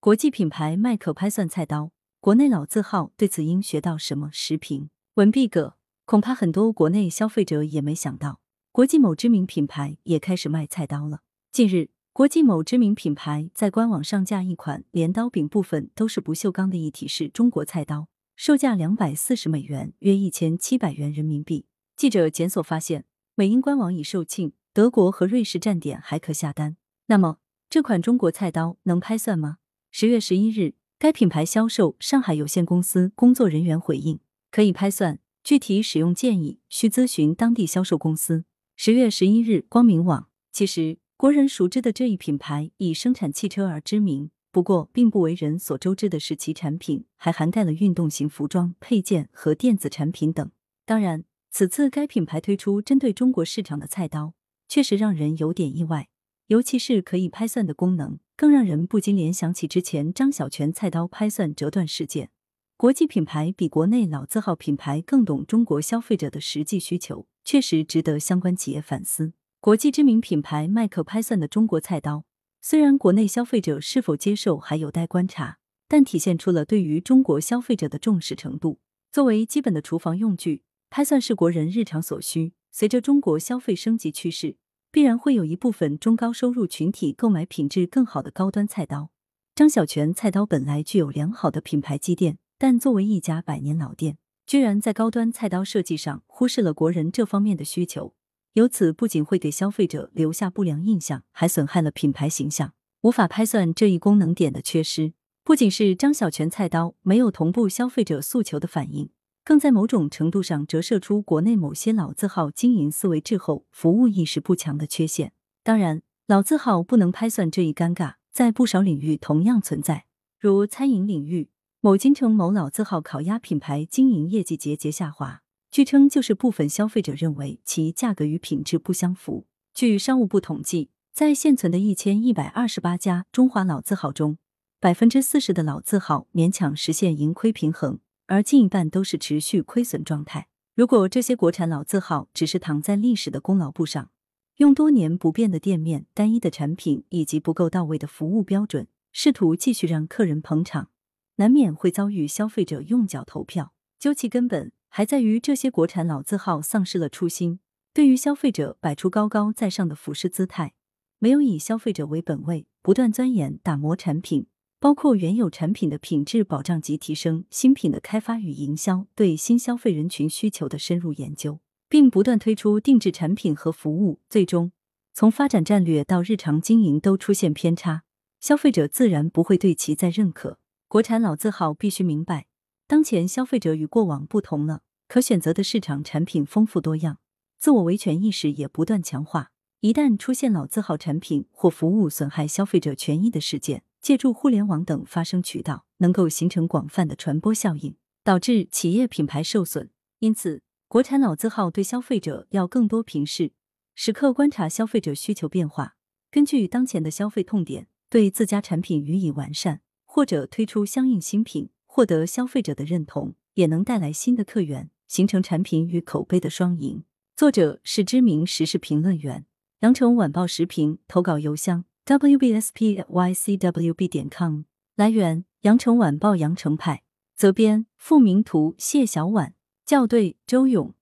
国际品牌卖可拍算菜刀，国内老字号对此应学到什么？时评文毕葛，恐怕很多国内消费者也没想到，国际某知名品牌也开始卖菜刀了。近日，国际某知名品牌在官网上架一款镰刀柄部分都是不锈钢的一体式中国菜刀，售价两百四十美元，约一千七百元人民币。记者检索发现，美英官网已售罄，德国和瑞士站点还可下单。那么，这款中国菜刀能拍算吗？十月十一日，该品牌销售上海有限公司工作人员回应，可以拍算，具体使用建议需咨询当地销售公司。十月十一日，光明网，其实国人熟知的这一品牌以生产汽车而知名，不过并不为人所周知的是其产品还涵盖了运动型服装、配件和电子产品等。当然，此次该品牌推出针对中国市场的菜刀，确实让人有点意外。尤其是可以拍算的功能，更让人不禁联想起之前张小泉菜刀拍算折断事件。国际品牌比国内老字号品牌更懂中国消费者的实际需求，确实值得相关企业反思。国际知名品牌麦克拍算的中国菜刀，虽然国内消费者是否接受还有待观察，但体现出了对于中国消费者的重视程度。作为基本的厨房用具，拍算是国人日常所需。随着中国消费升级趋势。必然会有一部分中高收入群体购买品质更好的高端菜刀。张小泉菜刀本来具有良好的品牌积淀，但作为一家百年老店，居然在高端菜刀设计上忽视了国人这方面的需求，由此不仅会给消费者留下不良印象，还损害了品牌形象。无法拍算这一功能点的缺失，不仅是张小泉菜刀没有同步消费者诉求的反应。更在某种程度上折射出国内某些老字号经营思维滞后、服务意识不强的缺陷。当然，老字号不能拍算这一尴尬，在不少领域同样存在。如餐饮领域，某京城某老字号烤鸭品牌经营业绩节节下滑，据称就是部分消费者认为其价格与品质不相符。据商务部统计，在现存的一千一百二十八家中华老字号中，百分之四十的老字号勉强实现盈亏平衡。而近一半都是持续亏损状态。如果这些国产老字号只是躺在历史的功劳簿上，用多年不变的店面、单一的产品以及不够到位的服务标准，试图继续让客人捧场，难免会遭遇消费者用脚投票。究其根本，还在于这些国产老字号丧失了初心，对于消费者摆出高高在上的俯视姿态，没有以消费者为本位，不断钻研打磨产品。包括原有产品的品质保障及提升、新品的开发与营销、对新消费人群需求的深入研究，并不断推出定制产品和服务，最终从发展战略到日常经营都出现偏差，消费者自然不会对其再认可。国产老字号必须明白，当前消费者与过往不同了，可选择的市场产品丰富多样，自我维权意识也不断强化。一旦出现老字号产品或服务损害消费者权益的事件，借助互联网等发声渠道，能够形成广泛的传播效应，导致企业品牌受损。因此，国产老字号对消费者要更多平视，时刻观察消费者需求变化，根据当前的消费痛点，对自家产品予以完善，或者推出相应新品，获得消费者的认同，也能带来新的客源，形成产品与口碑的双赢。作者是知名时事评论员，羊城晚报时评投稿邮箱。Wbspycwb 点 com 来源：羊城晚报羊城派。责编：付明图谢小婉。校对：周勇。